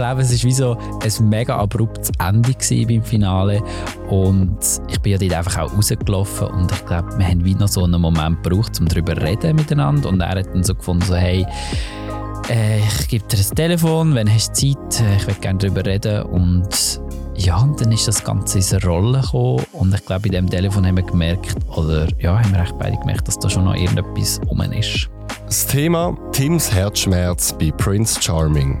glaube, es war wie so ein mega abruptes Ende beim Finale. Und ich bin ja dort einfach auch rausgelaufen und ich glaube, wir haben wie noch so einen Moment gebraucht, um darüber zu reden miteinander. Und er hat dann so gefunden, so hey, äh, ich gebe dir ein Telefon, wenn hast du Zeit, äh, ich will gerne darüber reden. Und ja, und dann ist das Ganze in eine Rolle gekommen. Und ich glaube, bei dem Telefon haben wir gemerkt, oder ja, haben wir echt beide gemerkt, dass da schon noch irgendetwas rum ist. Das Thema Tims Herzschmerz bei Prince Charming.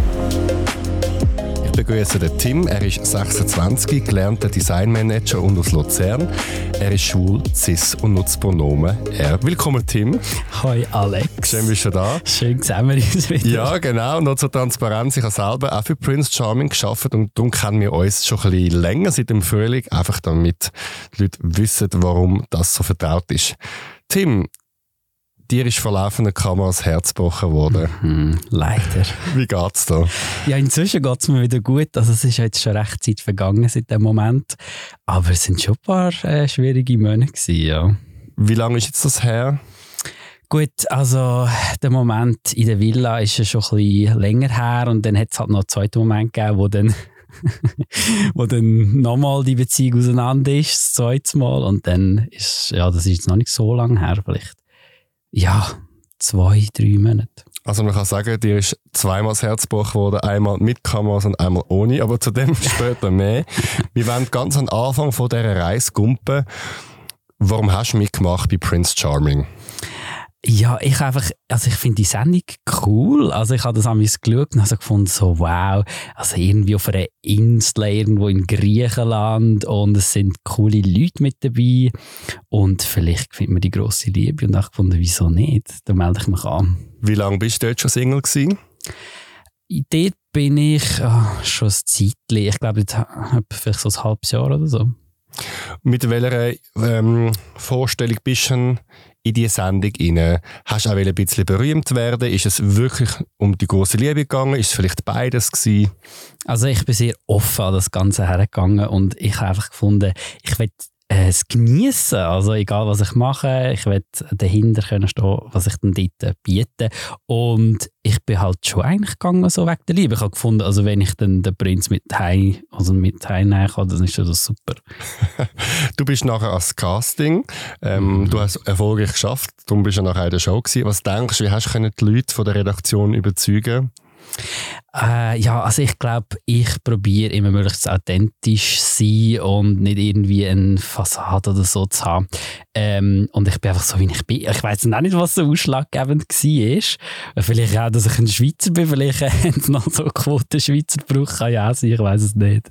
Ich begrüße den Tim. Er ist 26, gelernter Designmanager und aus Luzern. Er ist schwul, cis und nutzt Pronomen. Er. Willkommen, Tim. Hi, Alex. Schön, bist du da. Schön sehen wir uns wieder. Ja, genau. Noch zur Transparenz. Ich habe selber auch für Prince Charming geschafft und darum kennen wir uns schon ein bisschen länger seit dem Frühling, einfach damit die Leute wissen, warum das so vertraut ist. Tim, dir ist vor laufender Kamera das Herz gebrochen worden. Mhm, leider. Wie geht's da? Ja, inzwischen geht es mir wieder gut. Also es ist jetzt schon recht Zeit vergangen seit dem Moment. Aber es sind schon ein paar äh, schwierige Monate gewesen, ja. Wie lange ist jetzt das her? Gut, also der Moment in der Villa ist ja schon ein bisschen länger her und dann hat es halt noch einen zweiten Moment gegeben, wo dann wo dann nochmal die Beziehung auseinander ist, das zweite Mal. Und dann ist, ja, das ist jetzt noch nicht so lange her, vielleicht ja, zwei, drei Monate. Also man kann sagen, dir ist zweimal das Herz gebrochen worden, einmal mit Kameras und einmal ohne, aber zu dem später mehr. Wir wollen ganz am Anfang von dieser Reise gumpen. Warum hast du mitgemacht bei Prince Charming? Ja, ich einfach, also ich finde die Sendung cool. Also ich habe das einmal geschaut und habe gefunden, so wow, also irgendwie auf einer Insel irgendwo in Griechenland und es sind coole Leute mit dabei und vielleicht findet man die grosse Liebe und ich gefunden, wieso nicht? Da melde ich mich an. Wie lange bist du dort schon Single gewesen? Dort bin ich oh, schon ein Zeitchen, ich glaube vielleicht so ein halbes Jahr oder so. Mit welcher ähm, Vorstellung bist du in diese Sendung rein? Hast du auch ein bisschen berühmt werden? Ist es wirklich um die große Liebe gegangen? Ist es vielleicht beides gewesen? Also ich bin sehr offen an das Ganze hergegangen und ich habe einfach gefunden, ich will es genießen. Also egal, was ich mache, ich will dahinter können stehen, was ich dann dort biete. Und ich bin halt schon eigentlich gegangen, so wegen der Liebe. Ich habe gefunden, also wenn ich dann den Prinz mit heim, also mit heimnehmen kann, dann ist das super. du bist nachher als Casting, ähm, mhm. du hast erfolgreich geschafft, darum bist du nachher in der Show gewesen. Was denkst du, wie hast du die Leute von der Redaktion überzeugen äh, ja, also ich glaube, ich probiere immer möglichst authentisch sein und nicht irgendwie eine Fassade oder so zu haben. Ähm, und ich bin einfach so, wie ich bin. Ich weiß auch nicht, was so ausschlaggebend war. Vielleicht auch, dass ich ein Schweizer bin. Vielleicht haben sie noch so Quote Schweizer gebraucht. Kann ja sein, ich weiß es nicht.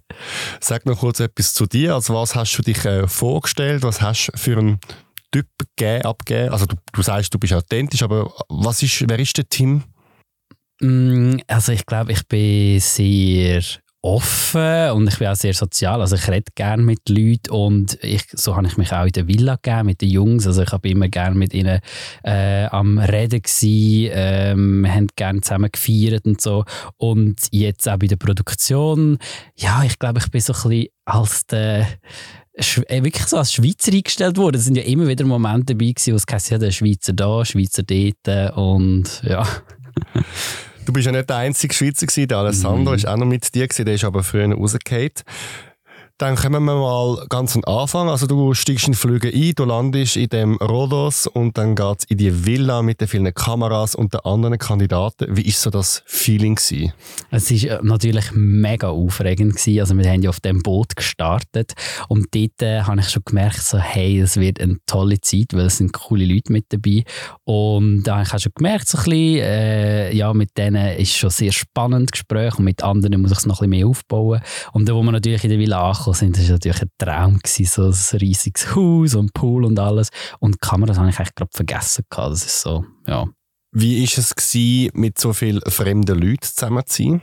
Sag noch kurz etwas zu dir. Also was hast du dich äh, vorgestellt? Was hast du für einen Typ gegeben, abgegeben? Also du, du sagst, du bist authentisch, aber was ist, wer ist der Tim? Mm, also ich glaube, ich bin sehr offen und ich bin auch sehr sozial. Also ich rede gerne mit Leuten und ich, so habe ich mich auch in der Villa gegeben mit den Jungs. Also ich habe immer gerne mit ihnen äh, am Reden gewesen, ähm, haben gerne zusammen gefeiert und so. Und jetzt auch bei der Produktion, ja, ich glaube, ich bin so ein bisschen als der äh, wirklich so als Schweizer eingestellt worden. Es sind ja immer wieder Momente dabei wo es heisst, ja, der Schweizer da, Schweizer dort und ja. Du bist ja nicht der einzige Schweizer gewesen, der Alessandro mhm. ist auch noch mit dir gewesen, der ist aber früher rausgefallen. Dann kommen wir mal ganz am Anfang. Also du steigst in Flüge ein, du landest in dem Rhodos und dann geht's in die Villa mit den vielen Kameras und den anderen Kandidaten. Wie ist so das Feeling gewesen? Es ist äh, natürlich mega aufregend gewesen. Also wir haben ja auf dem Boot gestartet und dort äh, habe ich schon gemerkt, so hey, es wird eine tolle Zeit, weil es sind coole Leute mit dabei. Und da habe ich auch schon gemerkt, so ein bisschen, äh, ja, mit denen ist schon sehr spannend Gespräch und mit anderen muss ich es noch ein bisschen mehr aufbauen. Und dann, wo wir natürlich in der Villa ankommen, angekommen sind, das war natürlich ein Traum, gewesen, so ein riesiges Haus und Pool und alles. Und die Kameras habe ich eigentlich gerade vergessen. Gehabt. Das ist so, ja. Wie war es, gewesen, mit so vielen fremden Leuten zusammen zu sein?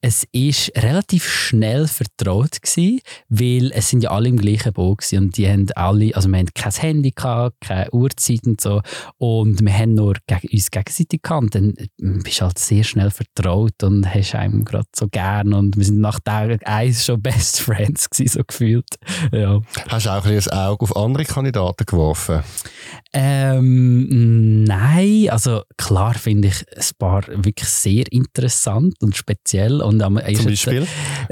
Es ist relativ schnell vertraut gewesen, weil es sind ja alle im gleichen Boot gewesen und die haben alle, also wir haben kein Handy gehabt, keine Uhrzeit und so und wir haben nur gegen uns gegenseitig gekannt. Dann bist du halt sehr schnell vertraut und hast einem gerade so gern und wir sind nach Tag eins schon Best Friends gewesen, so gefühlt. Ja. Hast du auch ein, ein Auge auf andere Kandidaten geworfen? Ähm, nein, also klar finde ich ein paar wirklich sehr interessant und speziell. Und am zum Beispiel?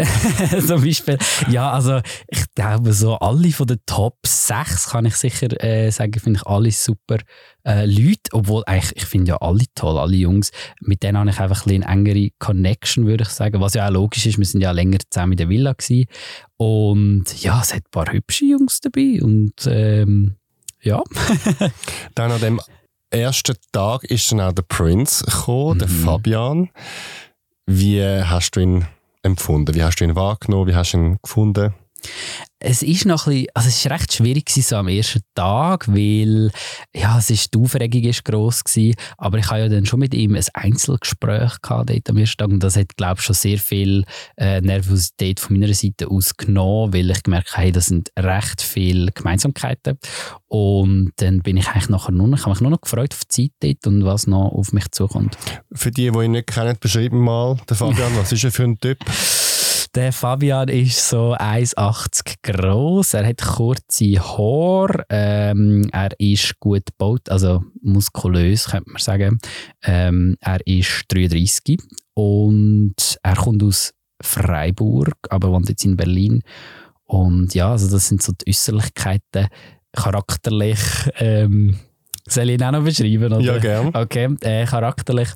zum Beispiel, ja, also ich glaube so alle von den Top 6 kann ich sicher äh, sagen, finde ich alle super äh, Leute, obwohl eigentlich, ich finde ja alle toll, alle Jungs, mit denen habe ich einfach ein eine engere Connection, würde ich sagen, was ja auch logisch ist, wir sind ja länger zusammen in der Villa gewesen. und ja, es hat ein paar hübsche Jungs dabei und ähm, ja. dann an dem ersten Tag ist dann auch der Prince gekommen, mhm. der Fabian. Wie hast du ihn empfunden? Wie hast du ihn wahrgenommen? Wie hast du ihn gefunden? Es ist noch ein bisschen, also es ist recht schwierig so am ersten Tag, weil ja, es ist, die Aufregung ist gross gewesen, aber ich habe ja dann schon mit ihm ein Einzelgespräch gehabt dort am ersten Tag und das hat, glaube ich, schon sehr viel äh, Nervosität von meiner Seite aus genommen, weil ich gemerkt habe, hey, das sind recht viele Gemeinsamkeiten und dann bin ich eigentlich nachher nur noch, ich habe mich nur noch gefreut auf die Zeit dort und was noch auf mich zukommt. Für die, die ihn nicht kennen, beschreiben mal den Fabian, was ist er für ein Typ? Der Fabian ist so 1,80 groß. Er hat kurze Haare. Ähm, er ist gut gebaut, also muskulös, könnte man sagen. Ähm, er ist 33 und er kommt aus Freiburg, aber wohnt jetzt in Berlin. Und ja, also das sind so die Äußerlichkeiten. Charakterlich, ähm, soll ich ihn auch noch beschreiben? Oder? Ja, gerne. Okay, äh, charakterlich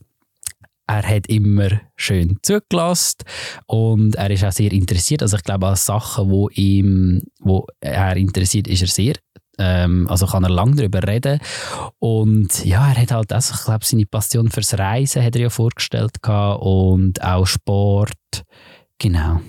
er hat immer schön zugelassen und er ist auch sehr interessiert. Also ich glaube, an Sachen, wo ihm, wo er interessiert, ist er sehr. Ähm, also kann er lange darüber reden. Und ja, er hat halt auch, ich glaube, seine Passion fürs Reisen hat er ja vorgestellt gehabt und auch Sport. Genau.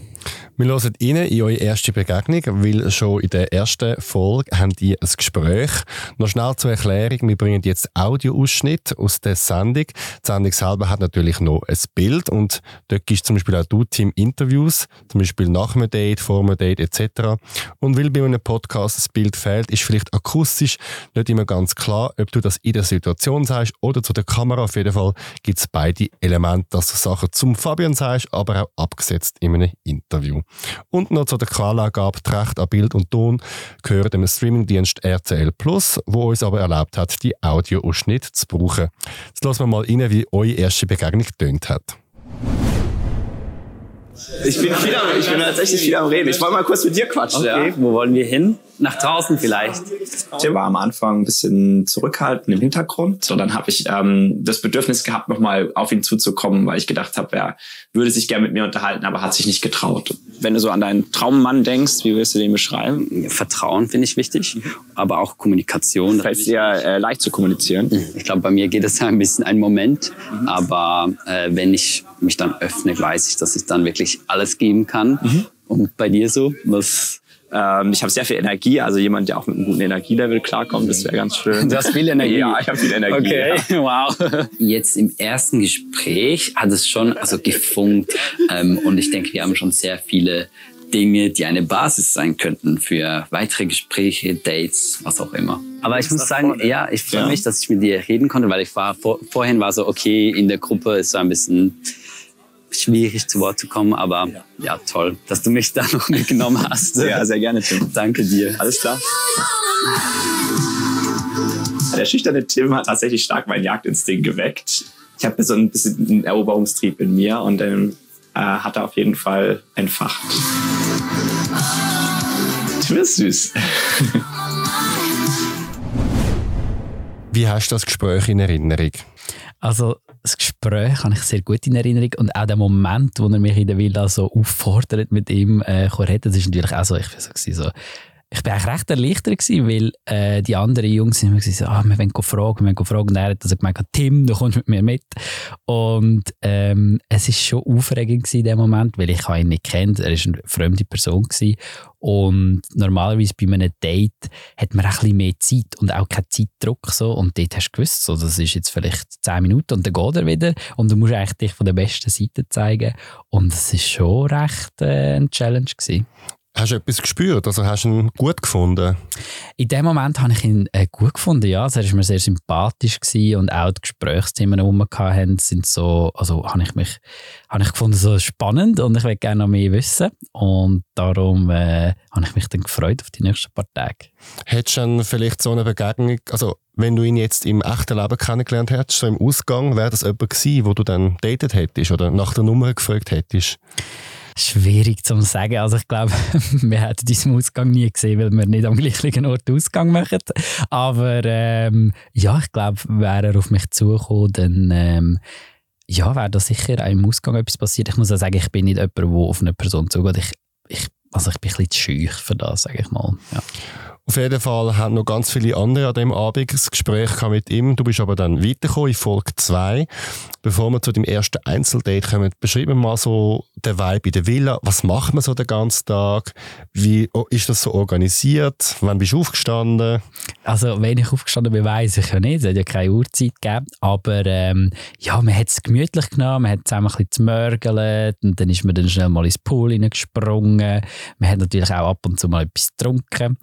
Wir hören rein in eure erste Begegnung, weil schon in der ersten Folge haben die ein Gespräch. Noch schnell zur Erklärung, wir bringen jetzt Audioausschnitt aus der Sendung. Die Sendung selber hat natürlich noch ein Bild und dort ist zum Beispiel auch du Team Interviews, zum Beispiel nach einem Date, vor einem Date etc. Und weil bei einem Podcast das Bild fehlt, ist vielleicht akustisch nicht immer ganz klar, ob du das in der Situation sagst oder zu der Kamera. Auf jeden Fall gibt es beide Elemente, dass du Sachen zum Fabian sagst, aber auch abgesetzt in einem Interview. Und noch zu der Quellangabe, die Rechte an Bild und Ton gehören dem Streamingdienst RCL Plus, wo uns aber erlaubt hat, die Audioausschnitte zu brauchen. Jetzt lassen wir mal rein, wie eure erste Begegnung getönt hat. Ich bin, viel am, ich bin tatsächlich viel am Reden. Ich wollte mal kurz mit dir quatschen. Okay, ja. wo wollen wir hin? Nach draußen vielleicht. Der war am Anfang ein bisschen zurückhaltend im Hintergrund. Und dann habe ich ähm, das Bedürfnis gehabt, nochmal auf ihn zuzukommen, weil ich gedacht habe, er würde sich gerne mit mir unterhalten, aber hat sich nicht getraut. Wenn du so an deinen Traummann denkst, wie wirst du den beschreiben? Vertrauen finde ich wichtig, aber auch Kommunikation. Fällt es dir äh, leicht zu kommunizieren? Mhm. Ich glaube, bei mir geht es ja ein bisschen ein Moment, mhm. aber äh, wenn ich mich dann öffne, weiß ich, dass ich dann wirklich alles geben kann. Mhm. Und bei dir so? Was ähm, ich habe sehr viel Energie, also jemand, der auch mit einem guten Energielevel klarkommt, das wäre ganz schön. Du hast viel Energie? Ja, ich habe viel Energie. Okay, ja. wow. Jetzt im ersten Gespräch hat es schon also gefunkt ähm, und ich denke, wir haben schon sehr viele Dinge, die eine Basis sein könnten für weitere Gespräche, Dates, was auch immer. Aber ich muss sagen, ja, ich freue ja. mich, dass ich mit dir reden konnte, weil ich war vor, vorhin war so okay in der Gruppe, es war ein bisschen schwierig zu Wort zu kommen, aber ja. ja, toll, dass du mich da noch mitgenommen hast. Ja, sehr gerne, Tim. Danke dir. Alles klar. Der schüchterne Tim hat tatsächlich stark meinen Jagdinstinkt geweckt. Ich habe so ein bisschen einen Eroberungstrieb in mir und dann äh, hat er auf jeden Fall entfacht. Du bist süß. Wie hast du das Gespräch in Erinnerung? Also das Gespräch habe ich sehr gut in Erinnerung. Und auch der Moment, wo er mich in der Villa so auffordert, mit ihm äh, zu reden, das ist natürlich auch so, ich war so, so ich bin eigentlich recht erleichtert gewesen, weil äh, die anderen Jungs immer gesagt ah, wir wollen fragen, wir wollen fragen. Und er hat also gemeint, Tim, du kommst mit mir mit. Und ähm, es ist schon aufregend gewesen in dem Moment, weil ich ihn nicht kennt. Er ist eine fremde Person gewesen. Und normalerweise bei einem Date hat man ein bisschen mehr Zeit und auch keinen Zeitdruck. So. Und dort hast du gewusst, so, das ist jetzt vielleicht 10 Minuten und dann geht er wieder. Und du musst eigentlich dich von der besten Seite zeigen. Und es ist schon recht äh, ein Challenge gewesen. Hast du etwas gespürt? Also hast du ihn gut gefunden? In dem Moment habe ich ihn äh, gut gefunden, ja. Also er war mir sehr sympathisch gewesen und auch die Gesprächsthemen, die wir hatten, sind so, also habe ich mich, habe ich gefunden, so spannend und ich will gerne noch mehr wissen. Und darum äh, habe ich mich dann gefreut auf die nächsten paar Tage. Hättest du dann vielleicht so eine Begegnung, also wenn du ihn jetzt im echten Leben kennengelernt hättest, so im Ausgang, wäre das jemand gewesen, wo du dann datet hättest oder nach der Nummer gefragt hättest? Schwierig zu sagen. Also ich glaube, wir hätten diesen Ausgang nie gesehen, weil wir nicht am gleichen Ort Ausgang machen. Aber ähm, ja, ich glaube, wäre er auf mich zugekommen, dann ähm, ja, wäre da sicher auch im Ausgang etwas passiert. Ich muss auch sagen, ich bin nicht jemand, der auf eine Person zugeht. Ich, ich, also ich bin ein bisschen zu schüch für das, sage ich mal. Ja. Auf jeden Fall haben noch ganz viele andere an dem Abend das Gespräch mit ihm. Du bist aber dann weitergekommen in Folge 2. Bevor wir zu dem ersten Einzeldate kommen, beschreiben wir mal so den Vibe in der Villa. Was macht man so den ganzen Tag? Wie ist das so organisiert? Wann bist du aufgestanden? Also, wenn ich aufgestanden bin, weiß ich ja nicht. Es hat ja keine Uhrzeit gegeben. Aber ähm, ja, man hat es gemütlich genommen. Man hat zusammen ein bisschen gemörgelt. Und dann ist man dann schnell mal ins Pool gesprungen. Man hat natürlich auch ab und zu mal etwas getrunken.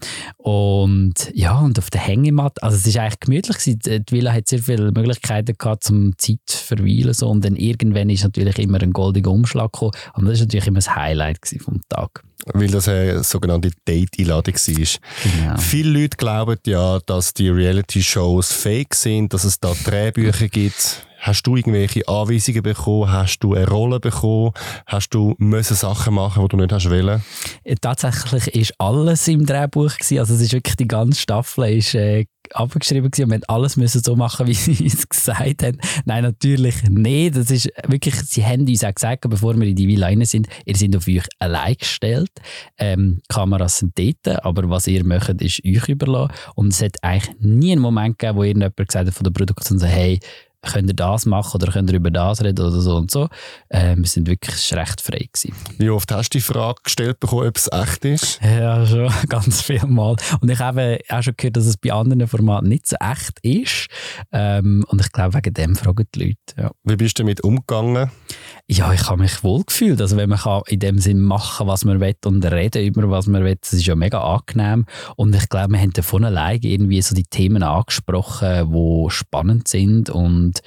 Ja, und auf der Hängematte, also es ist eigentlich gemütlich gewesen. Die Villa hat sehr viele Möglichkeiten gehabt, zum Zeit zu verweilen. So. Und dann irgendwann ist natürlich immer ein goldiger Umschlag gekommen. Und das war natürlich immer das Highlight vom Tag. Weil das eine sogenannte Date-Einladung war. Genau. Viele Leute glauben ja, dass die Reality-Shows fake sind, dass es da Drehbücher gibt. Hast du irgendwelche Anweisungen bekommen? Hast du eine Rolle bekommen? Hast du müssen Sachen machen, die du nicht hast wollen? Äh, tatsächlich ist alles im Drehbuch gewesen. Also es ist wirklich die ganze Staffel ist äh, abgeschrieben gewesen und wir haben alles müssen so machen, wie sie es gesagt haben. Nein, natürlich nicht. Das ist wirklich, sie haben uns auch gesagt, bevor wir in die Villa rein sind, ihr seid auf euch allein gestellt. Ähm, Kameras sind dort, aber was ihr möchtet, ist euch überlassen. Und es hat eigentlich nie einen Moment gegeben, wo irgendjemand gesagt hat von der Produktion, so, hey, könnt ihr das machen oder könnt ihr über das reden oder so und so. Äh, wir sind wirklich recht frei gewesen. Wie oft hast du die Frage gestellt bekommen, ob es echt ist? Ja, schon ganz viel Mal. Und ich habe auch schon gehört, dass es bei anderen Formaten nicht so echt ist. Ähm, und ich glaube, wegen dem fragen die Leute. Ja. Wie bist du damit umgegangen? Ja, ich habe mich wohl gefühlt. Also wenn man kann in dem Sinn machen, was man will und reden über was man will, das ist ja mega angenehm. Und ich glaube, wir haben davon allein irgendwie so die Themen angesprochen, die spannend sind und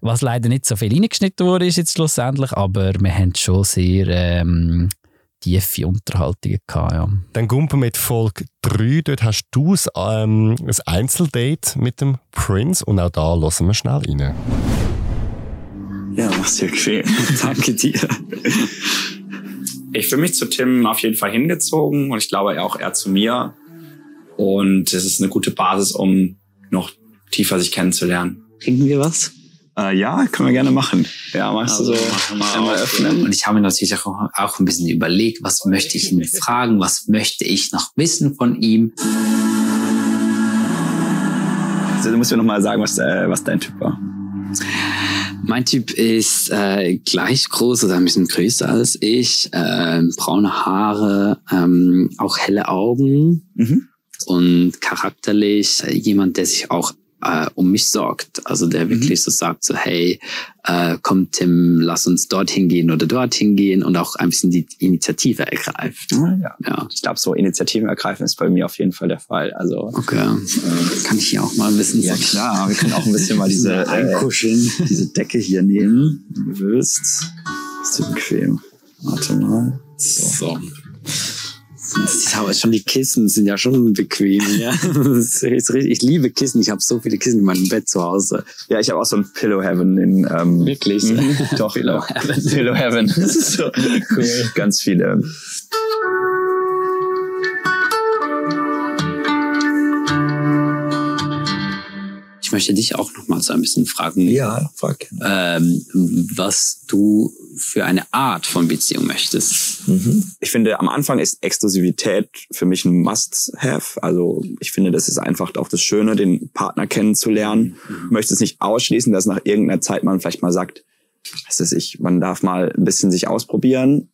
was leider nicht so viel reingeschnitten wurde ist jetzt schlussendlich, aber wir haben schon sehr ähm, tiefe Unterhaltungen gehabt, ja. Dann wir mit Folge 3. Dort hast du ähm, ein Einzeldate mit dem Prince und auch da lassen wir schnell rein. Ja, mach's dir bequem. Danke dir. Ich fühle mich zu Tim auf jeden Fall hingezogen und ich glaube auch er zu mir. Und es ist eine gute Basis, um noch tiefer sich kennenzulernen. Trinken wir was? Äh, ja, können wir gerne machen. Ja, magst also, du so einmal öffnen? Und ich habe mir natürlich auch, auch ein bisschen überlegt, was möchte ich ihn fragen, was möchte ich noch wissen von ihm. Also, du musst mir noch mal sagen, was, äh, was dein Typ war. Mein Typ ist äh, gleich groß oder ein bisschen größer als ich, äh, braune Haare, ähm, auch helle Augen mhm. und charakterlich äh, jemand, der sich auch äh, um mich sorgt. Also der mhm. wirklich so sagt so, hey, äh, komm Tim, lass uns dorthin gehen oder dorthin gehen und auch ein bisschen die Initiative ergreift. Ah, ja. ja. Ich glaube, so Initiativen ergreifen ist bei mir auf jeden Fall der Fall. Also okay. Äh, kann ich hier auch mal ein bisschen Ja klar, wir können auch ein bisschen mal diese äh, einkuscheln, diese Decke hier nehmen, wenn du willst. Ist dir bequem. Warte mal. so. so. Aber schon die Kissen sind ja schon bequem. Ja. ich liebe Kissen. Ich habe so viele Kissen in meinem Bett zu Hause. Ja, ich habe auch so ein Pillow Heaven in ähm, wirklich. Mhm. Doch Pillow Heaven. Pillow Heaven. So cool. Ganz viele. Ich möchte dich auch noch mal so ein bisschen fragen. Ja, frag ähm, was du für eine Art von Beziehung möchtest. Mhm. Ich finde, am Anfang ist Exklusivität für mich ein Must-Have. Also ich finde, das ist einfach auch das Schöne, den Partner kennenzulernen. Ich möchte es nicht ausschließen, dass nach irgendeiner Zeit man vielleicht mal sagt, was weiß ich, man darf mal ein bisschen sich ausprobieren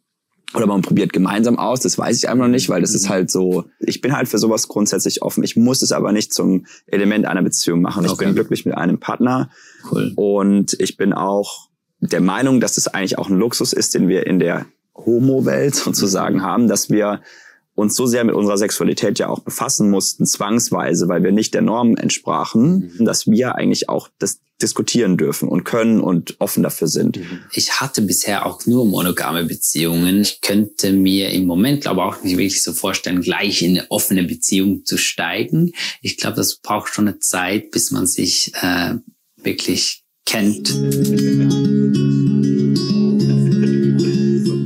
oder man probiert gemeinsam aus, das weiß ich einfach noch nicht, weil das ist mhm. halt so, ich bin halt für sowas grundsätzlich offen. Ich muss es aber nicht zum Element einer Beziehung machen. Ich bin glücklich mit einem Partner cool. und ich bin auch der Meinung, dass das eigentlich auch ein Luxus ist, den wir in der Homo-Welt sozusagen haben, dass wir uns so sehr mit unserer Sexualität ja auch befassen mussten, zwangsweise, weil wir nicht der Norm entsprachen, mhm. dass wir eigentlich auch das diskutieren dürfen und können und offen dafür sind. Mhm. Ich hatte bisher auch nur monogame Beziehungen. Ich könnte mir im Moment, glaube auch nicht wirklich so vorstellen, gleich in eine offene Beziehung zu steigen. Ich glaube, das braucht schon eine Zeit, bis man sich äh, wirklich kennt.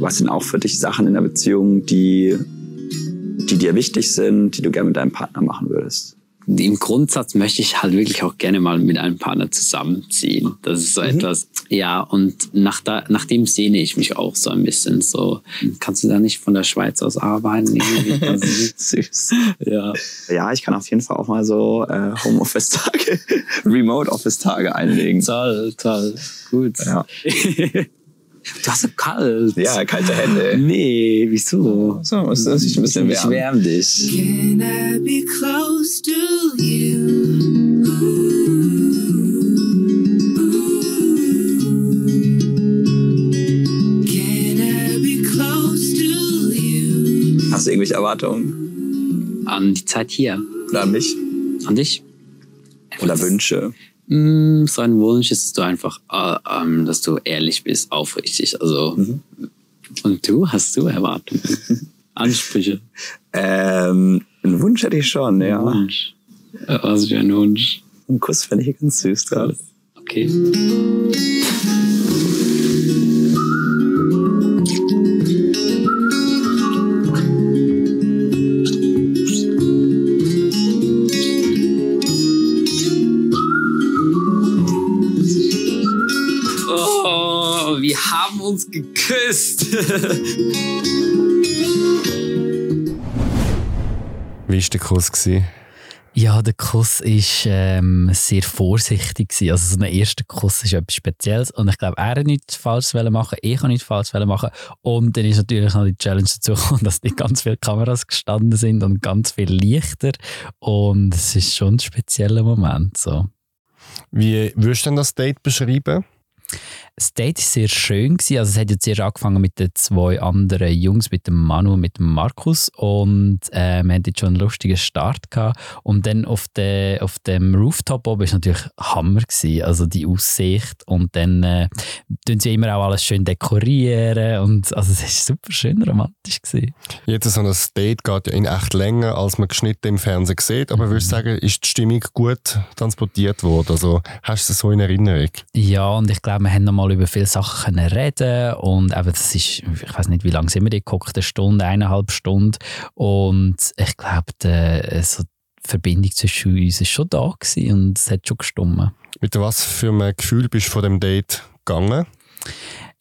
Was sind auch für dich Sachen in der Beziehung, die die dir wichtig sind, die du gerne mit deinem Partner machen würdest? Im Grundsatz möchte ich halt wirklich auch gerne mal mit einem Partner zusammenziehen. Das ist so mhm. etwas, ja, und nach, da, nach dem sehne ich mich auch so ein bisschen so. Kannst du da nicht von der Schweiz aus arbeiten? Süß. Ja. ja, ich kann auf jeden Fall auch mal so äh, Homeoffice-Tage, Remote-Office-Tage einlegen. Toll, toll. Gut. Ja. Du hast so kalt. Ja, kalte Hände. Nee, wieso? So, muss das sich ein bisschen wärmen. Ich wärm dich. Can I be close to you? Hast du irgendwelche Erwartungen? An die Zeit hier. Oder an mich? An dich? Oder Wünsche? Mm, sein Wunsch ist du einfach, äh, ähm, dass du ehrlich bist, aufrichtig. Also, mhm. und du, hast du Erwartungen? Ansprüche? Ähm, einen Wunsch hätte ich schon, ja. Wunsch. Was für ein Wunsch? Ein Kuss fände ich ganz süß gerade. Okay. Wie war der Kuss? Ja, der Kuss war ähm, sehr vorsichtig. Gewesen. Also so ein erster Kuss ist etwas Spezielles und ich glaube, er hat nichts falsch machen, ich habe nichts falsch machen und dann ist natürlich noch die Challenge dazu gekommen, dass nicht ganz viele Kameras gestanden sind und ganz viele Lichter und es ist schon ein spezieller Moment. So. Wie würdest du denn das Date beschreiben? Das Date war sehr schön. Gewesen. Also es hat jetzt erst angefangen mit den zwei anderen Jungs, mit dem Manu und mit dem Markus. Und äh, wir hatten jetzt schon einen lustigen Start. Gehabt. Und dann auf, de, auf dem Rooftop oben war natürlich Hammer. Gewesen. Also die Aussicht. Und dann äh, tun sie immer auch alles schön dekorieren. Und, also es war super schön romantisch. Gewesen. Jetzt so ein Date geht ja in echt länger, als man geschnitten im Fernsehen sieht. Aber mhm. würdest du sagen, ist die Stimmung gut transportiert worden? Also hast du es so in Erinnerung? Ja, und ich glaube, wir haben noch mal über viele Sachen reden und eben das ist, ich weiß nicht, wie lange sind wir da geguckt, eine Stunde, eineinhalb Stunden und ich glaube, die, so die Verbindung zwischen uns war schon da und es hat schon gestummt. Mit was für einem Gefühl bist du von dem Date gegangen?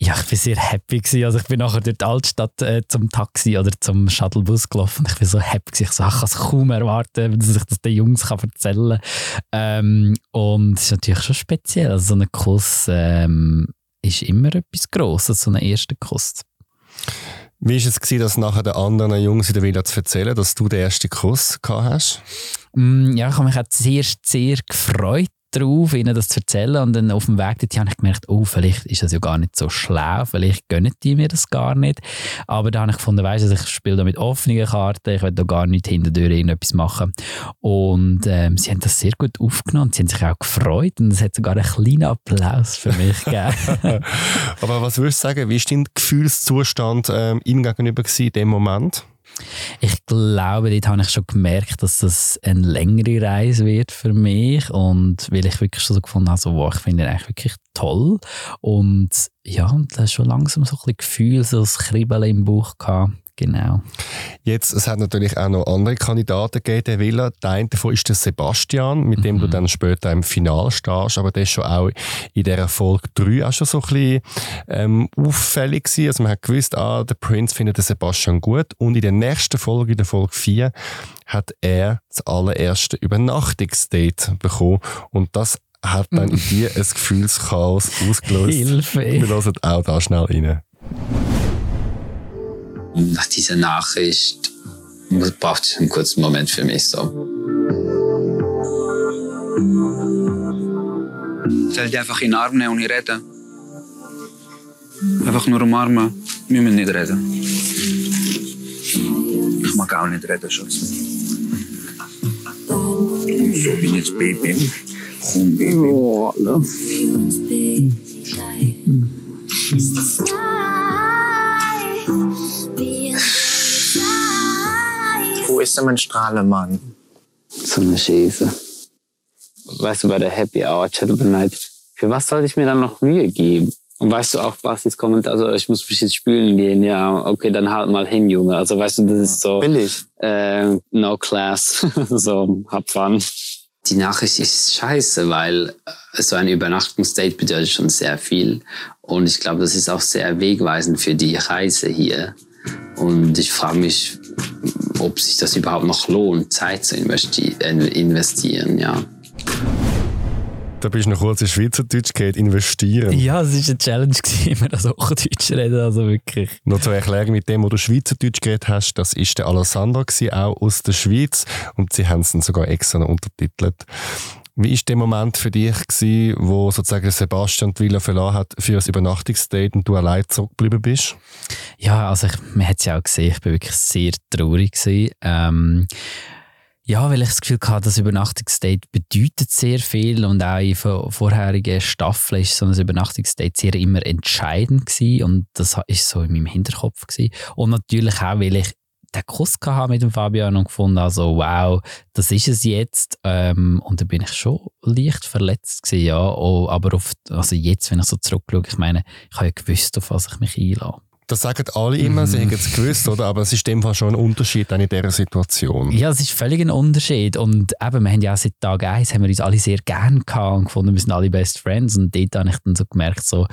Ja, ich war sehr happy. Gewesen. Also ich bin nachher durch die Altstadt äh, zum Taxi oder zum Shuttlebus gelaufen. Ich war so happy. Gewesen. Ich, so, ich kann es kaum erwarten, dass ich das den Jungs kann erzählen kann. Ähm, und es ist natürlich schon speziell. Also so ein Kuss ähm, ist immer etwas Grosses, so ein erster Kuss. Wie war es, gewesen, das nachher den anderen Jungs in der Villa zu erzählen, dass du den ersten Kuss gehabt hast? Mm, ja, ich habe mich auch sehr, sehr gefreut drauf, ihnen das zu erzählen. Und dann auf dem Weg dorthin habe ich gemerkt, oh, vielleicht ist das ja gar nicht so schlau, vielleicht gönnen die mir das gar nicht. Aber dann habe ich gefunden, weißt du, ich spiele da mit offenen Karten, ich will da gar nicht hinterdurch irgendetwas machen. Und ähm, sie haben das sehr gut aufgenommen, sie haben sich auch gefreut und es hat sogar einen kleinen Applaus für mich gegeben. Aber was würdest du sagen, wie war dein Gefühlszustand ähm, ihm gegenüber in dem Moment? Ich glaube, dort habe ich schon gemerkt, dass das eine längere Reise wird für mich. Und weil ich wirklich schon so gefunden habe, so, wow, ich finde ihn eigentlich wirklich toll. Und ja, da ist schon langsam so ein Gefühl, so ein Kribbeln im Bauch gehabt Genau. Jetzt, es hat natürlich auch noch andere Kandidaten gegeben, der Villa. Der eine davon ist der Sebastian, mit dem du dann später im Finale stehst, aber der ist schon auch in dieser Folge 3 auch schon so ein bisschen ähm, auffällig gewesen. Also man hat gewusst, ah, der Prince findet den Sebastian gut und in der nächsten Folge, in der Folge 4, hat er das allererste Übernachtungsdate bekommen und das hat dann in dir ein Gefühlschaos ausgelöst. Hilfe. Wir hören auch da schnell rein. Nach dieser Nachricht braucht es einen kurzen Moment für mich so. Soll ich einfach in den Arm nehmen und nicht reden? Einfach nur umarmen. Wir müssen nicht reden. Ich mag auch nicht reden, Schatz. So bin jetzt Baby. Komm, Baby. Wo ist denn mein Strahlemann? So eine Scheiße. Weißt du, bei der Happy Hour Chat Night, für was soll ich mir dann noch Mühe geben? Und weißt du auch, was jetzt kommt? Also ich muss mich jetzt spülen gehen. Ja, okay, dann halt mal hin, Junge. Also weißt du, das ist so Billig. äh, no class. so, hab fun. Die Nachricht ist scheiße, weil äh, so ein Übernachtungsdate bedeutet schon sehr viel. Und ich glaube, das ist auch sehr wegweisend für die Reise hier. Und ich frage mich, ob sich das überhaupt noch lohnt, Zeit zu investi äh, investieren, ja. Da bist du noch kurz in Schweizerdeutsch geht, investieren. Ja, es war eine Challenge, gewesen, immer das Hochdeutsch reden, also wirklich. Noch zur Erklärung mit dem, wo du Schweizerdeutsch geredet hast, das ist der Alessandro auch aus der Schweiz und sie haben es dann sogar extra noch untertitelt. Wie ist der Moment für dich gewesen, wo sozusagen Sebastian die Villa verlassen hat für ein Übernachtungsdate und du allein zurückgeblieben bist? Ja, also ich, man hat es ja auch gesehen, ich bin wirklich sehr traurig. Ähm, ja, weil ich das Gefühl hatte, das Übernachtungsdate bedeutet sehr viel und auch in vor- vorherigen Staffeln ist so ein Übernachtungsdate sehr immer entscheidend gewesen und das ist so in meinem Hinterkopf gewesen. Und natürlich auch, weil ich den Kuss hatte mit dem Fabian und gefunden also wow, das ist es jetzt. Ähm, und da bin ich schon leicht verletzt gewesen, ja. Oh, aber auf, also jetzt, wenn ich so zurückschaue, ich meine, ich habe ja gewusst, auf was ich mich einlasse. Das sagen alle immer, sie haben es gewusst, oder? Aber es ist in dem Fall schon ein Unterschied dann in dieser Situation. Ja, es ist völlig ein Unterschied. Und eben, wir haben ja auch seit Tag 1 haben wir uns alle sehr gern gehabt und gefunden, wir sind alle Best Friends. Und dort habe ich dann so gemerkt, so,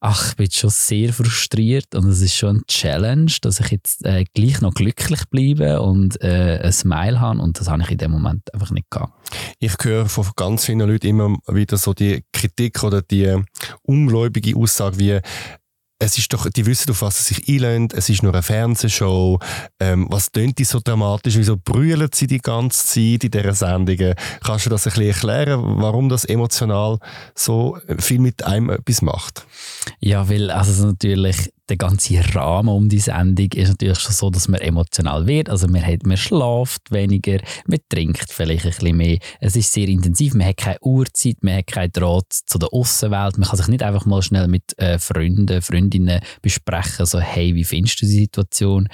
ach, ich bin schon sehr frustriert und es ist schon eine Challenge, dass ich jetzt äh, gleich noch glücklich bleibe und äh, ein Smile habe. Und das habe ich in dem Moment einfach nicht gehabt. Ich höre von ganz vielen Leuten immer wieder so die Kritik oder die ungläubige Aussage wie, es ist doch, die wissen, auf was sie sich einlösen, es ist nur eine Fernsehshow. Ähm, was tönt die so dramatisch? Wieso brüllen sie die ganze Zeit in dieser Sendung? Kannst du das ein bisschen erklären, warum das emotional so viel mit einem etwas macht? Ja, weil also natürlich der ganze Rahmen um die Sendung ist natürlich schon so, dass man emotional wird. Also man, hat, man schläft weniger, man trinkt vielleicht ein bisschen mehr. Es ist sehr intensiv, man hat keine Uhrzeit, man hat keinen Draht zu der Außenwelt. Man kann sich nicht einfach mal schnell mit äh, Freunden, Freundinnen besprechen, so hey, wie findest du die Situation?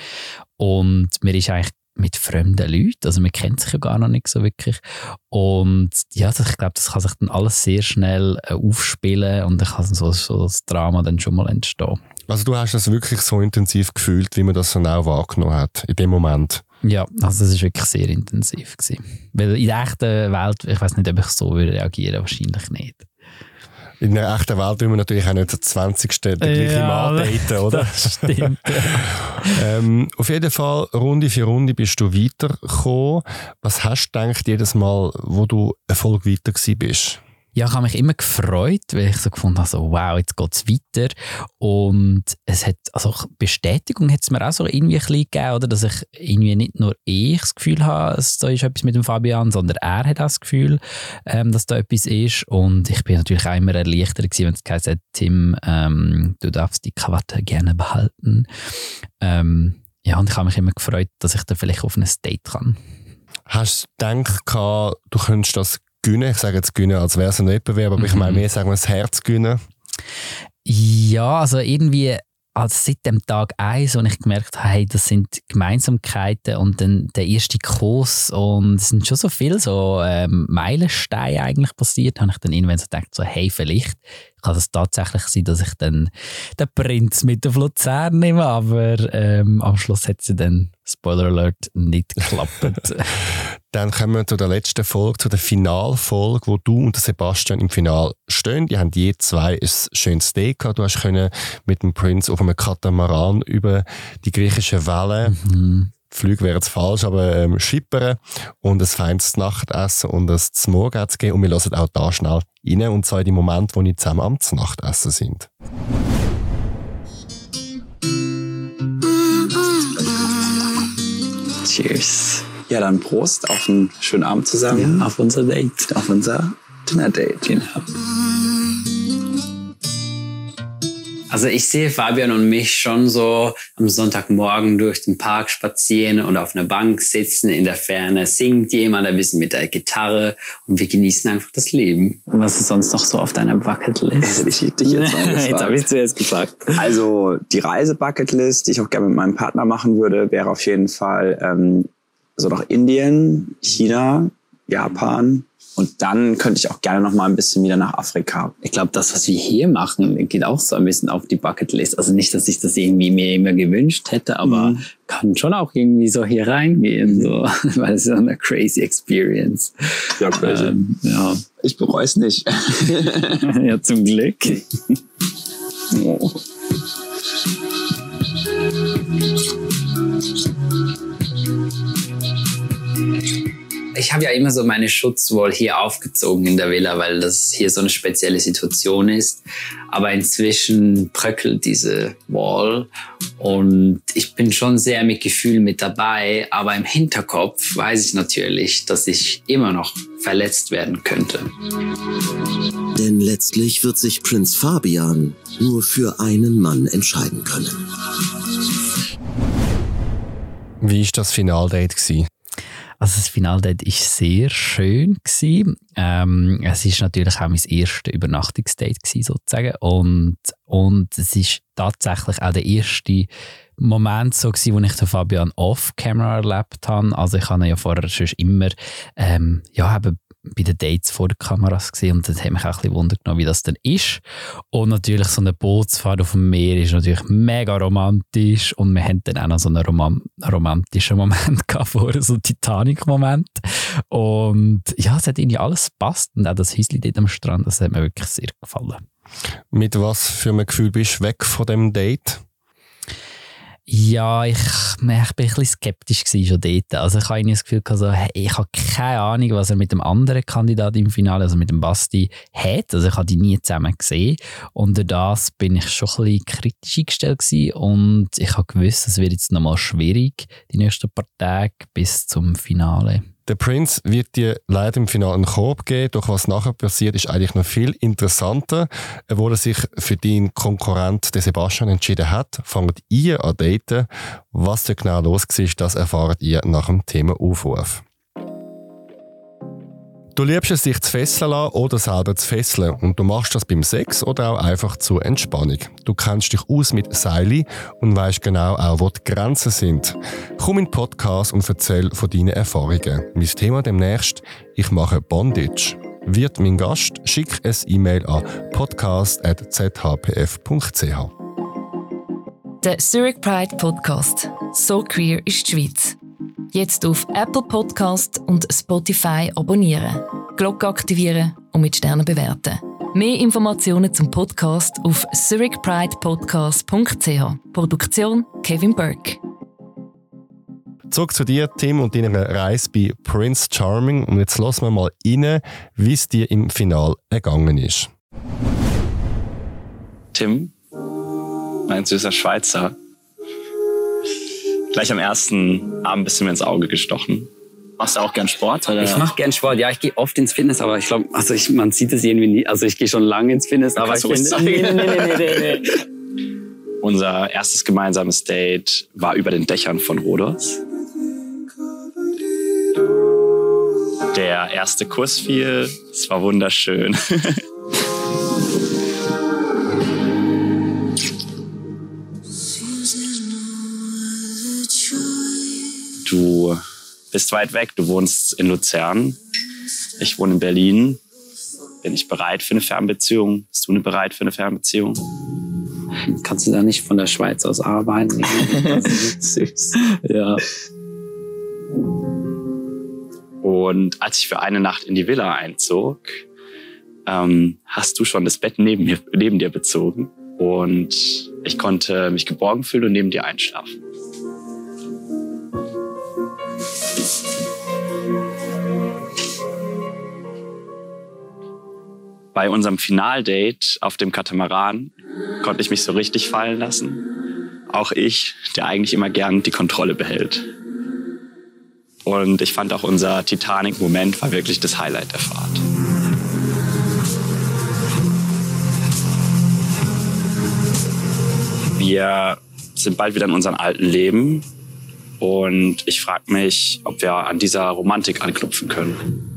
Und man ist eigentlich mit fremden Leuten, also man kennt sich ja gar noch nicht so wirklich. Und ja, also ich glaube, das kann sich dann alles sehr schnell äh, aufspielen und dann kann so, so das Drama dann schon mal entstehen. Also du hast das wirklich so intensiv gefühlt, wie man das dann auch wahrgenommen hat, in dem Moment. Ja, also das war wirklich sehr intensiv. Gewesen. Weil in der echten Welt, ich weiß nicht, ob ich so würde reagieren, wahrscheinlich nicht. In der echten Welt will man natürlich auch nicht der 20. den gleichen Mann daten, oder? Das stimmt. Ähm, auf jeden Fall, Runde für Runde bist du weitergekommen. Was hast du gedacht jedes Mal, wo du Erfolg weiter bist? Ja, ich habe mich immer gefreut, weil ich so gefunden habe, so, wow, jetzt geht es weiter. Und es hat, also Bestätigung hat es mir auch so irgendwie ein bisschen gegeben, oder? Dass ich irgendwie nicht nur ich das Gefühl habe, dass da ist etwas mit dem Fabian, sondern er hat auch das Gefühl, ähm, dass da etwas ist. Und ich bin natürlich auch immer erleichtert gewesen, wenn es geheißen hat, Tim, ähm, du darfst die Krawatte gerne behalten. Ähm, ja, und ich habe mich immer gefreut, dass ich da vielleicht auf ein Date kann. Hast du gedacht, du könntest das gewinnen? Ich sage jetzt gewinnen, als wäre es ein Wettbewerb, aber ich meine mehr, sagen wir, das Herz gewinnen. Ja, also irgendwie also seit dem Tag eins, als ich gemerkt habe, hey, das sind Gemeinsamkeiten und dann der erste Kurs und es sind schon so viele so ähm, Meilensteine eigentlich passiert, habe ich dann irgendwann so gedacht, so, hey, vielleicht kann es tatsächlich sein, dass ich dann den Prinz mit auf Luzern nehme, aber ähm, am Schluss hat sie dann, Spoiler Alert, nicht geklappt. Dann kommen wir zu der letzten Folge, zu der Finalfolge, wo du und Sebastian im Final stehen. Die haben je zwei ein schönes Day gehabt. Du hast können mit dem Prinz auf einem Katamaran über die griechischen Wellen mhm. Flüge wäre jetzt falsch, aber ähm, schippern und ein feines Nachtessen und ein Morgenessen geben. Und wir hören auch da schnell rein und zwar in die Momente, wo wir zusammen am Nachtessen sind. Cheers. Ja, dann Prost auf einen schönen Abend zusammen. Ja, auf unser Date. Auf unser Dinner-Date. Genau. Also ich sehe Fabian und mich schon so am Sonntagmorgen durch den Park spazieren und auf einer Bank sitzen. In der Ferne singt jemand ein bisschen mit der Gitarre und wir genießen einfach das Leben. Und was ist sonst noch so auf deiner Bucketlist? Ich hätte dich jetzt Jetzt habe ich zuerst gefragt. Also die Reise-Bucketlist, die ich auch gerne mit meinem Partner machen würde, wäre auf jeden Fall ähm, so nach Indien, China, Japan, und dann könnte ich auch gerne noch mal ein bisschen wieder nach Afrika. Ich glaube, das, was wir hier machen, geht auch so ein bisschen auf die Bucketlist. Also nicht, dass ich das irgendwie mir immer gewünscht hätte, aber mhm. kann schon auch irgendwie so hier reingehen, mhm. so, weil es ist eine crazy Experience. Ja, crazy. Ähm, ja. Ich bereue es nicht. ja, zum Glück. oh. Ich habe ja immer so meine Schutzwall hier aufgezogen in der Villa, weil das hier so eine spezielle Situation ist. Aber inzwischen bröckelt diese Wall und ich bin schon sehr mit Gefühl mit dabei. Aber im Hinterkopf weiß ich natürlich, dass ich immer noch verletzt werden könnte. Denn letztlich wird sich Prinz Fabian nur für einen Mann entscheiden können. Wie war das Finaldate? Also das Finaldate war sehr schön. Ähm, es war natürlich auch mein erstes Übernachtungsdate sozusagen. Und, und es ist tatsächlich auch der erste Moment so gewesen, wo ich den Fabian off-camera erlebt habe. Also ich habe ihn ja vorher schon immer ähm, ja, eben bei den Dates vor den Kameras gesehen und das hat mich auch ein bisschen Wunder genommen, wie das denn ist. Und natürlich so eine Bootsfahrt auf dem Meer ist natürlich mega romantisch und wir haben dann auch noch so einen Rom romantischen Moment gehabt vorher, so einen Titanic-Moment. Und ja, es hat irgendwie alles gepasst und auch das Häuschen dort am Strand, das hat mir wirklich sehr gefallen. Mit was für einem Gefühl bist du weg von dem Date? Ja, ich, ich bin ein bisschen skeptisch schon dort. Also ich habe das Gefühl, also, hey, ich habe keine Ahnung, was er mit dem anderen Kandidaten im Finale, also mit dem Basti, hat. Also ich habe die nie zusammen gesehen. Und durch das bin ich schon ein bisschen kritisch eingestellt gewesen. Und ich habe gewusst, es wird jetzt nochmal schwierig, die nächsten paar Tage bis zum Finale. Der Prince wird dir leider im Finale einen Korb geben, doch was nachher passiert, ist eigentlich noch viel interessanter. Obwohl er sich für deinen Konkurrent, den Sebastian, entschieden hat, fangt ihr an daten. Was da genau los war, das erfahrt ihr nach dem Themaaufruf. Du liebst es, dich zu fesseln oder selber zu fesseln. Und du machst das beim Sex oder auch einfach zur Entspannung. Du kennst dich aus mit Seili und weißt genau auch, wo die Grenzen sind. Komm in den Podcast und erzähl von deinen Erfahrungen. Mein Thema demnächst, ich mache Bondage. Wird mein Gast, schick ein E-Mail an podcast.zhpf.ch. Der Zurich Pride Podcast. So queer ist die Schweiz. Jetzt auf Apple Podcast und Spotify abonnieren, Glocke aktivieren und mit Sternen bewerten. Mehr Informationen zum Podcast auf zurichpridepodcast.ch. Produktion Kevin Burke. Zurück zu dir, Tim, und deiner Reise bei Prince Charming. Und jetzt lassen wir mal rein, wie es dir im Final ergangen ist. Tim, mein süßer Schweizer, Gleich am ersten Abend bist du mir ins Auge gestochen. Machst du auch gern Sport? Oder? Ich mache gern Sport. Ja, ich gehe oft ins Fitness, aber ich glaube, also ich, man sieht es irgendwie nie. Also ich gehe schon lange ins Fitness, aber ich finde, nee, nee, nee, nee, nee. Unser erstes gemeinsames Date war über den Dächern von Rhodos. Der erste Kuss fiel. Es war wunderschön. bist weit weg, du wohnst in Luzern. Ich wohne in Berlin. Bin ich bereit für eine Fernbeziehung? Bist du eine bereit für eine Fernbeziehung? Kannst du da nicht von der Schweiz aus arbeiten? Süß. ja. Und als ich für eine Nacht in die Villa einzog, ähm, hast du schon das Bett neben, mir, neben dir bezogen. Und ich konnte mich geborgen fühlen und neben dir einschlafen. Bei unserem Finaldate auf dem Katamaran konnte ich mich so richtig fallen lassen. Auch ich, der eigentlich immer gern die Kontrolle behält. Und ich fand auch unser Titanic-Moment war wirklich das Highlight der Fahrt. Wir sind bald wieder in unserem alten Leben und ich frage mich, ob wir an dieser Romantik anknüpfen können.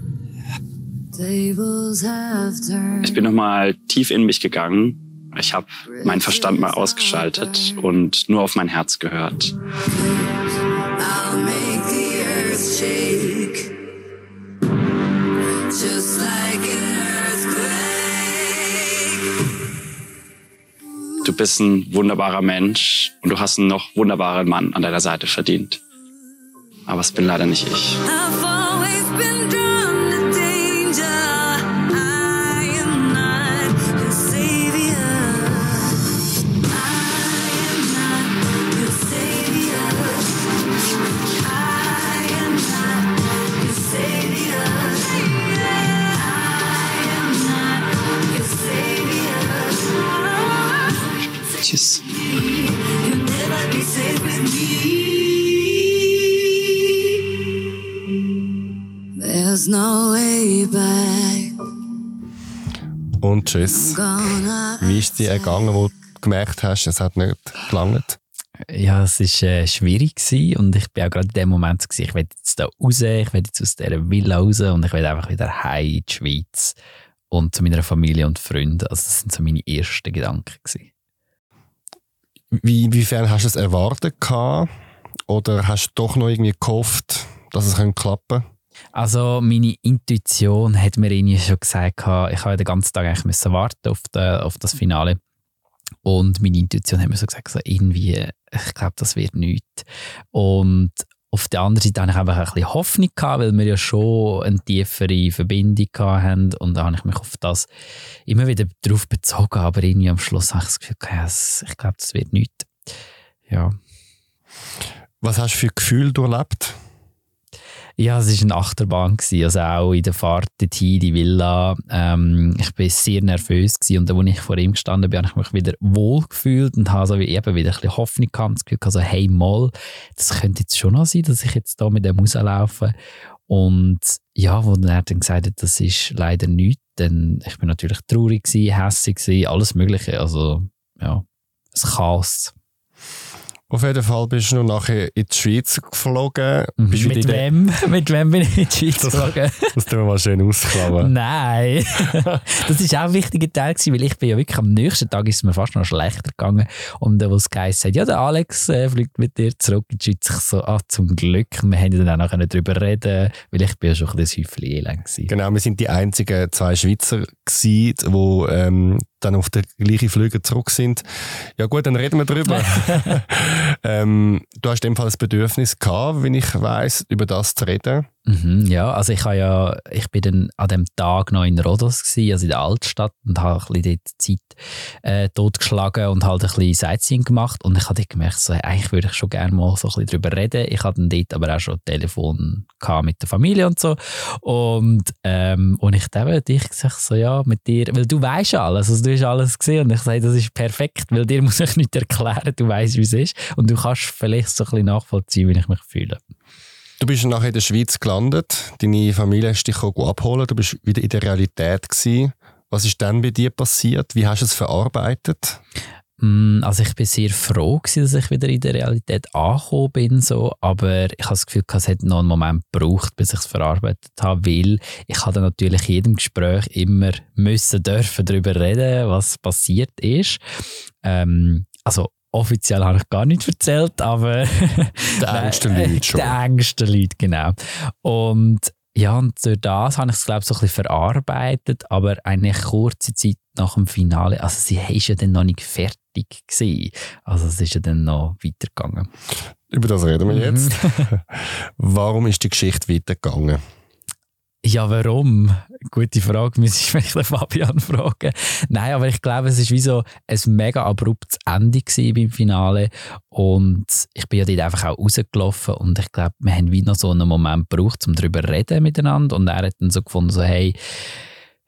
Ich bin nochmal tief in mich gegangen. Ich habe meinen Verstand mal ausgeschaltet und nur auf mein Herz gehört. Du bist ein wunderbarer Mensch und du hast einen noch wunderbaren Mann an deiner Seite verdient. Aber es bin leider nicht ich. Tschüss. There's no way back. Und tschüss. Wie ist es dir ergangen, wo du gemerkt hast, es hat nicht gelangt? Ja, es war äh, schwierig gewesen und ich bin auch gerade in dem Moment, gewesen, ich will jetzt da raus, ich will jetzt aus dieser Villa raus und ich will einfach wieder heim in die Schweiz und zu meiner Familie und Freunden. Also das sind so meine ersten Gedanken. Gewesen. Wie, inwiefern hast du es erwartet gehabt? Oder hast du doch noch irgendwie gehofft, dass es klappen könnte? Also meine Intuition hat mir irgendwie schon gesagt, ich habe den ganzen Tag eigentlich müssen warten auf, den, auf das Finale. Und meine Intuition hat mir so gesagt, so irgendwie, ich glaube, das wird nichts. Und auf der anderen Seite hatte ich einfach ein bisschen Hoffnung, gehabt, weil wir ja schon eine tiefere Verbindung hatten. Und da habe ich mich auf das immer wieder darauf bezogen. Aber irgendwie am Schluss habe ich das Gefühl, okay, ich glaube, das wird nichts. Ja. Was hast du für Gefühl durchlebt? Ja, es war eine Achterbahn. Gewesen. Also auch in der Fahrt dorthin, die Villa. Ähm, ich war sehr nervös. Gewesen. Und als ich vor ihm gestanden bin, habe ich mich wieder wohl gefühlt und habe so wie eben wieder ein bisschen Hoffnung gehabt. Das Gefühl, also, hey, mal, das könnte jetzt schon noch sein, dass ich jetzt da mit dem rauslaufe. Und ja, wo er dann gesagt hat, das ist leider nichts, dann ich bin natürlich traurig gewesen, hässig gewesen, alles Mögliche. Also, ja, ein Chaos. Auf jeden Fall bist du noch nachher in die Schweiz geflogen. Mhm. Mit wem? Mit wem bin ich in die Schweiz das, geflogen? Das tun wir mal schön ausklappen. Nein. das war auch ein wichtiger Teil, gewesen, weil ich bin ja wirklich am nächsten Tag ist es mir fast noch schlechter gegangen. Und der, was geheißen hat, ja, der Alex äh, fliegt mit dir zurück in die Schweiz. Ich so, ah, zum Glück. Wir haben dann auch noch darüber reden weil ich bin ja schon ein bisschen Häufchen elend gewesen. Genau, wir sind die einzigen zwei Schweizer gewesen, die ähm, dann auf den gleichen Flüge zurück sind. Ja gut, dann reden wir drüber. ähm, du hast in dem Fall das Bedürfnis gehabt, wenn ich weiß, über das zu reden. Mhm, ja, also ich, ja, ich bin dann an dem Tag noch in Rhodos, gewesen, also in der Altstadt, und habe ein bisschen dort Zeit äh, totgeschlagen und halt ein bisschen Sightseeing gemacht. Und ich habe gemerkt, so, eigentlich würde ich schon gerne mal so ein bisschen darüber reden. Ich hatte dann dort aber auch schon Telefon mit der Familie und so. Und, ähm, und ich habe dich gesagt, so, ja, mit dir, weil du weißt alles, also du hast alles gesehen. Und ich sage, das ist perfekt, weil dir muss ich nicht erklären, du weißt, wie es ist. Und du kannst vielleicht so ein bisschen nachvollziehen, wie ich mich fühle. Du bist nachher in der Schweiz gelandet, deine Familie hast dich abholen, du bist wieder in der Realität gewesen. Was ist dann bei dir passiert? Wie hast du es verarbeitet? Mm, also ich bin sehr froh gewesen, dass ich wieder in der Realität angekommen bin, so. aber ich habe das Gefühl, es hat noch einen Moment gebraucht, bis ich es verarbeitet habe, weil ich hatte natürlich in jedem Gespräch immer müssen dürfen darüber reden, was passiert ist. Ähm, also offiziell habe ich gar nicht erzählt, aber der engsten Leute schon. Der engsten Leute, genau. Und ja, und durch das habe ich es, glaube ich, so ein bisschen verarbeitet, aber eine kurze Zeit nach dem Finale, also sie war ja dann noch nicht fertig gewesen. Also es ist ja dann noch weitergegangen. Über das reden wir Mhm. jetzt. Warum ist die Geschichte weitergegangen? Ja, warum? Gute Frage, müsste ich vielleicht Fabian fragen. Nein, aber ich glaube, es ist wie so ein mega abruptes Ende beim Finale und ich bin ja dort einfach auch rausgelaufen und ich glaube, wir haben wie noch so einen Moment gebraucht, um darüber zu reden miteinander und er hat dann so gefunden, so hey,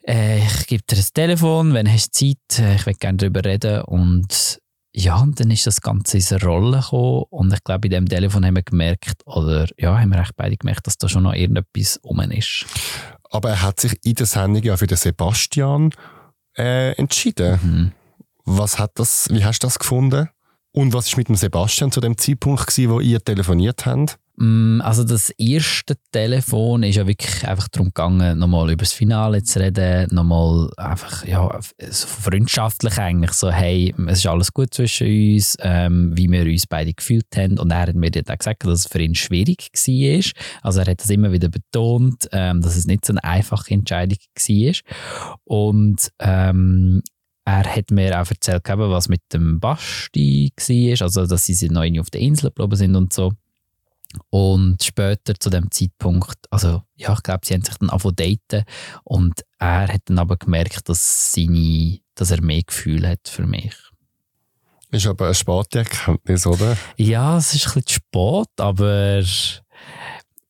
äh, ich gebe dir das Telefon, wenn hast du Zeit, äh, ich will gerne darüber reden und ja, und dann ist das Ganze in eine Rolle gekommen und ich glaube, bei dem Telefon haben wir gemerkt, oder ja, haben wir echt beide gemerkt, dass da schon noch irgendetwas um ist. Aber er hat sich in der Sendung ja für den Sebastian äh, entschieden. Mhm. Was hat das, wie hast du das gefunden? Und was ist mit dem Sebastian zu dem Zeitpunkt gewesen, wo ihr telefoniert habt? Mm, Also das erste Telefon ist ja wirklich einfach darum gegangen, nochmal über das Finale zu reden, nochmal einfach, ja, so freundschaftlich eigentlich, so hey, es ist alles gut zwischen uns, ähm, wie wir uns beide gefühlt haben und er hat mir dann gesagt, dass es für ihn schwierig war. Also er hat das immer wieder betont, ähm, dass es nicht so eine einfache Entscheidung war und ähm, er hat mir auch erzählt, was mit dem Basti war, also dass sie noch auf der Insel geblieben sind und so. Und später zu dem Zeitpunkt, also ja, ich glaube, sie haben sich dann angefangen daten und er hat dann aber gemerkt, dass, seine, dass er mehr Gefühl hat für mich. Ist aber eine spannende Erkenntnis, oder? Ja, es ist ein bisschen spät, aber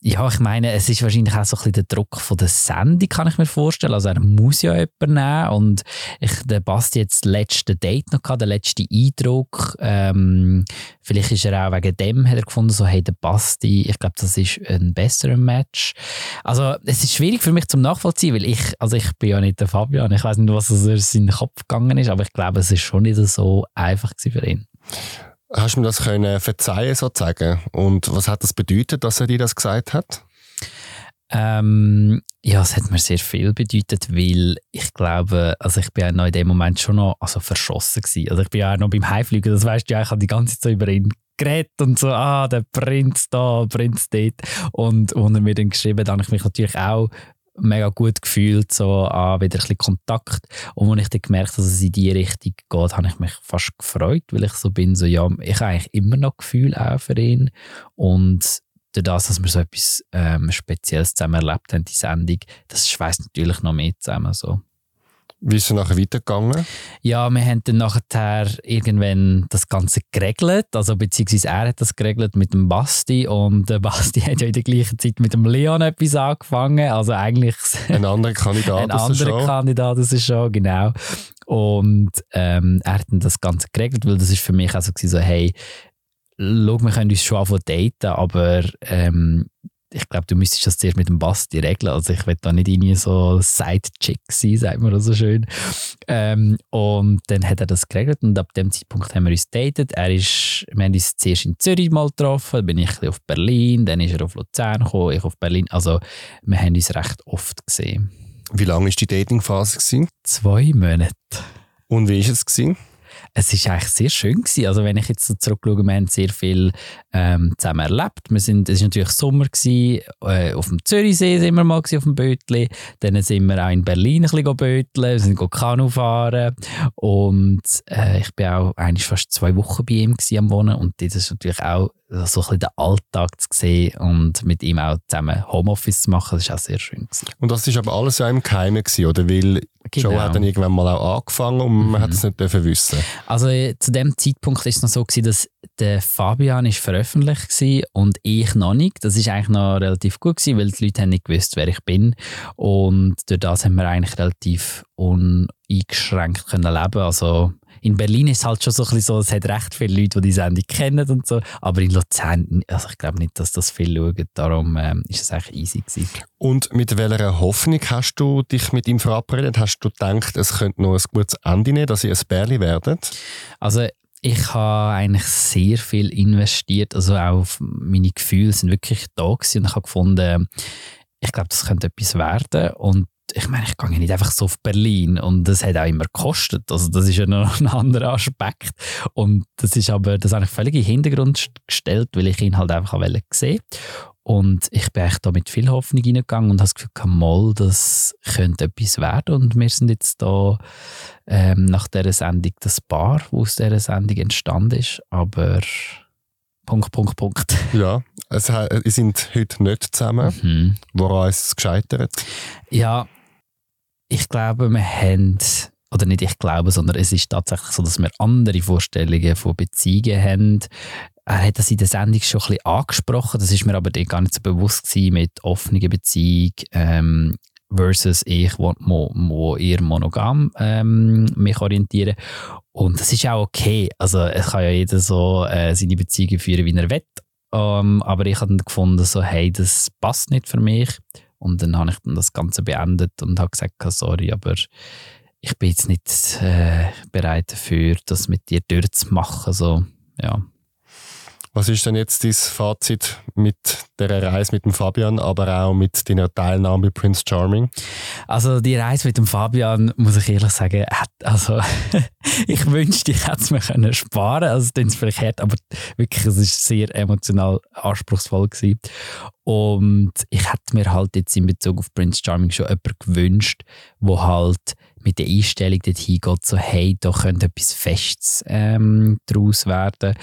ja, ich meine, es ist wahrscheinlich auch so ein bisschen der Druck von der Sendung, kann ich mir vorstellen. Also er muss ja jemanden nehmen und ich, der Basti jetzt das letzte Date noch gehabt, der letzte Eindruck. Ähm, vielleicht ist er auch wegen dem, hat er gefunden, so, hey, der Basti, ich glaube, das ist ein besserer Match. Also es ist schwierig für mich zum Nachvollziehen, weil ich, also ich bin ja nicht der Fabian, ich weiß nicht, was durch seinen Kopf gegangen ist, aber ich glaube, es ist schon nicht so einfach für ihn. Hast du mir das können verzeihen sozusagen? Und was hat das bedeutet, dass er dir das gesagt hat? Ähm, ja, es hat mir sehr viel bedeutet, weil ich glaube, also ich bin ja noch in dem Moment schon noch also verschossen gewesen. Also ich bin ja auch noch beim Heimfliegen, das weißt du ja, ich habe die ganze Zeit über ihn geredet und so, ah, der Prinz da, Prinz dort. Und als er mir dann geschrieben hat, habe ich mich natürlich auch mega gut gefühlt, so ah, wieder ein bisschen Kontakt. Und als ich dann gemerkt habe, dass es in die Richtung geht, habe ich mich fast gefreut, weil ich so bin, so ja, ich habe eigentlich immer noch Gefühl auch für ihn. Und durch das, dass wir so etwas ähm, Spezielles zusammen erlebt haben, die Sendung, das schweißt natürlich noch mehr zusammen. So. Wie ist es nachher weitergegangen? Ja, wir haben dann nachher irgendwann das Ganze geregelt, also beziehungsweise er hat das geregelt mit dem Basti und der Basti hat ja in der gleichen Zeit mit dem Leon etwas angefangen, also eigentlich Ein anderer Kandidat ein anderer. Kandidat aus der Show, genau. Und ähm, er hat dann das Ganze geregelt, weil das ist für mich also gewesen, so, hey, schau, wir können uns schon anfangen daten, aber ähm, ich glaube, du müsstest das zuerst mit dem Basti regeln. Also ich will da nicht irgendwie so Side-Chick sein, sagt man das so schön. Ähm, und dann hat er das geregelt und ab dem Zeitpunkt haben wir uns datet. Er ist, wir haben uns zuerst in Zürich mal getroffen, dann bin ich auf Berlin, dann ist er auf Luzern gekommen, ich auf Berlin. Also wir haben uns recht oft gesehen. Wie lange war die Datingphase? gewesen? Zwei Monate. Und wie war es? gewesen? Es ist eigentlich sehr schön gewesen. Also wenn ich jetzt so zurückschaue, wir haben sehr viel ähm, zusammen erlebt. Wir sind, es war natürlich Sommer gewesen, äh, auf dem Zürichsee sind wir mal auf dem Bötli. Dann sind wir auch in Berlin ein bisschen böteln, wir sind Kanu fahren und äh, ich bin auch eigentlich fast zwei Wochen bei ihm am Wohnen und das ist natürlich auch so ein bisschen den Alltag zu sehen und mit ihm auch zusammen Homeoffice zu machen, das war auch sehr schön. Gewesen. Und das war aber alles ja im Geheimen, gewesen, oder? Weil die Show Genau. hat dann irgendwann mal auch angefangen und man hat es nicht dürfen wissen. Also äh, zu dem Zeitpunkt ist es noch so gewesen, dass der Fabian ist veröffentlicht war und ich noch nicht. Das ist eigentlich noch relativ gut gewesen, weil die Leute haben nicht gewusst, wer ich bin und durch das haben wir eigentlich relativ uneingeschränkt können leben. Also in Berlin ist es halt schon so ein bisschen so, es hat recht viele Leute, die die Sendung kennen und so, aber in Luzern, also ich glaube nicht, dass das viele schauen, darum ähm, ist es eigentlich easy gewesen. Und mit welcher Hoffnung hast du dich mit ihm verabredet? Hast du gedacht, es könnte noch ein gutes Ende nehmen, dass ihr ein Bärli werdet? Also ich habe eigentlich sehr viel investiert, also auch auf meine Gefühle sind wirklich da gewesen und ich habe gefunden, ich glaube, das könnte etwas werden und ich meine, ich gehe ja nicht einfach so auf Berlin und das hat auch immer gekostet, also das ist ja noch ein anderer Aspekt und das ist aber, das habe ich völlig in den Hintergrund gestellt, weil ich ihn halt einfach sehen Und ich bin echt da mit viel Hoffnung reingegangen und habe das Gefühl, mal, das könnte etwas werden. Und wir sind jetzt da ähm, nach dieser Sendung das Paar, wo aus dieser Sendung entstanden ist. Aber Punkt, Punkt, Punkt. Ja, es, sie sind heute nicht zusammen. Mhm. Woran ist es gescheitert? Ja, ich glaube, wir haben, oder nicht ich glaube, sondern es ist tatsächlich so, dass wir andere Vorstellungen von Beziehungen haben. Er hat das in der Sendung schon ein bisschen angesprochen, das ist mir aber gar nicht so bewusst gewesen mit offener Beziehung ähm, versus ich, wo, wo, eher monogam ähm, mich orientiere. Und das ist auch okay. Also es kann ja jeder so äh, seine Beziehungen führen, wie er will. Ähm, aber ich habe dann gefunden, so, hey, das passt nicht für mich. Und dann habe ich dann das Ganze beendet und habe gesagt, sorry, aber ich bin jetzt nicht äh, bereit dafür, das mit dir durchzumachen. So, ja. Was ist denn jetzt dein Fazit mit der Reise mit dem Fabian, aber auch mit deiner Teilnahme bei Prince Charming? Also die Reise mit dem Fabian, muss ich ehrlich sagen, also ich wünschte, ich hätte es mir können sparen Also es vielleicht hart, aber wirklich, es ist sehr emotional anspruchsvoll gewesen. Und ich hätte mir halt jetzt in Bezug auf Prince Charming schon jemanden gewünscht, wo halt mit der Einstellung dorthin geht, so hey, da könnte etwas Festes ähm, daraus werden.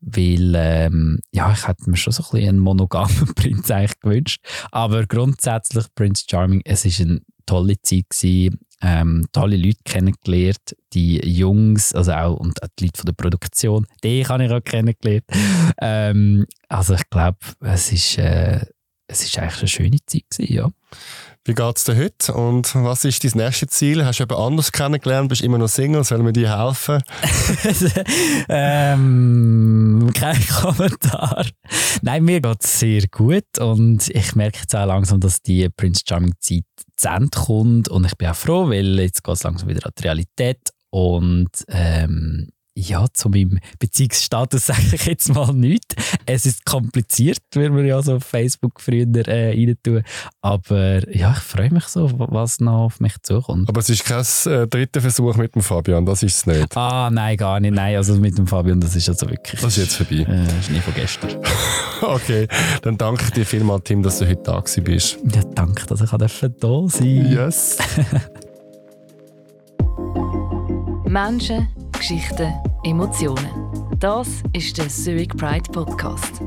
Weil, ähm, ja, ich hätte mir schon so ein bisschen einen monogamen Prinz eigentlich gewünscht. Aber grundsätzlich, Prince Charming, es war eine tolle Zeit gewesen. Ähm, tolle Leute kennengelernt, die Jungs, also auch und auch die Leute von der Produktion, die habe ich auch kennengelernt. Ähm, also ich glaube, es ist, äh, eigentlich eine schöne Zeit gewesen, ja. Wie geht es dir heute und was ist dein nächstes Ziel? Hast du jemand anders kennengelernt? Bist immer noch Single? Sollen wir dir helfen? ähm, kein Kommentar. Nein, mir geht es sehr gut und ich merke jetzt auch langsam, dass die Prince Charming Zeit zu Ende kommt und ich bin auch froh, weil jetzt geht es langsam wieder an die Realität und ähm, ja, zu meinem Beziehungsstatus sage ich jetzt mal nichts. Es ist kompliziert, wie wir ja so auf Facebook früher äh, rein tun. Aber ja, ich freue mich so, was noch auf mich zukommt. Aber es ist kein äh, dritter Versuch mit dem Fabian, das ist es nicht. Ah, nein, gar nicht. Nein, also mit dem Fabian, das ist also wirklich. Das ist jetzt vorbei. Äh, das ist nie von gestern. Okay, dann danke ich dir vielmals, Tim, dass du heute da bist. Ja, danke, dass ich da sein durfte. Yes. Menschen, Geschichten, Emotionen. Das ist der Zurich Pride Podcast.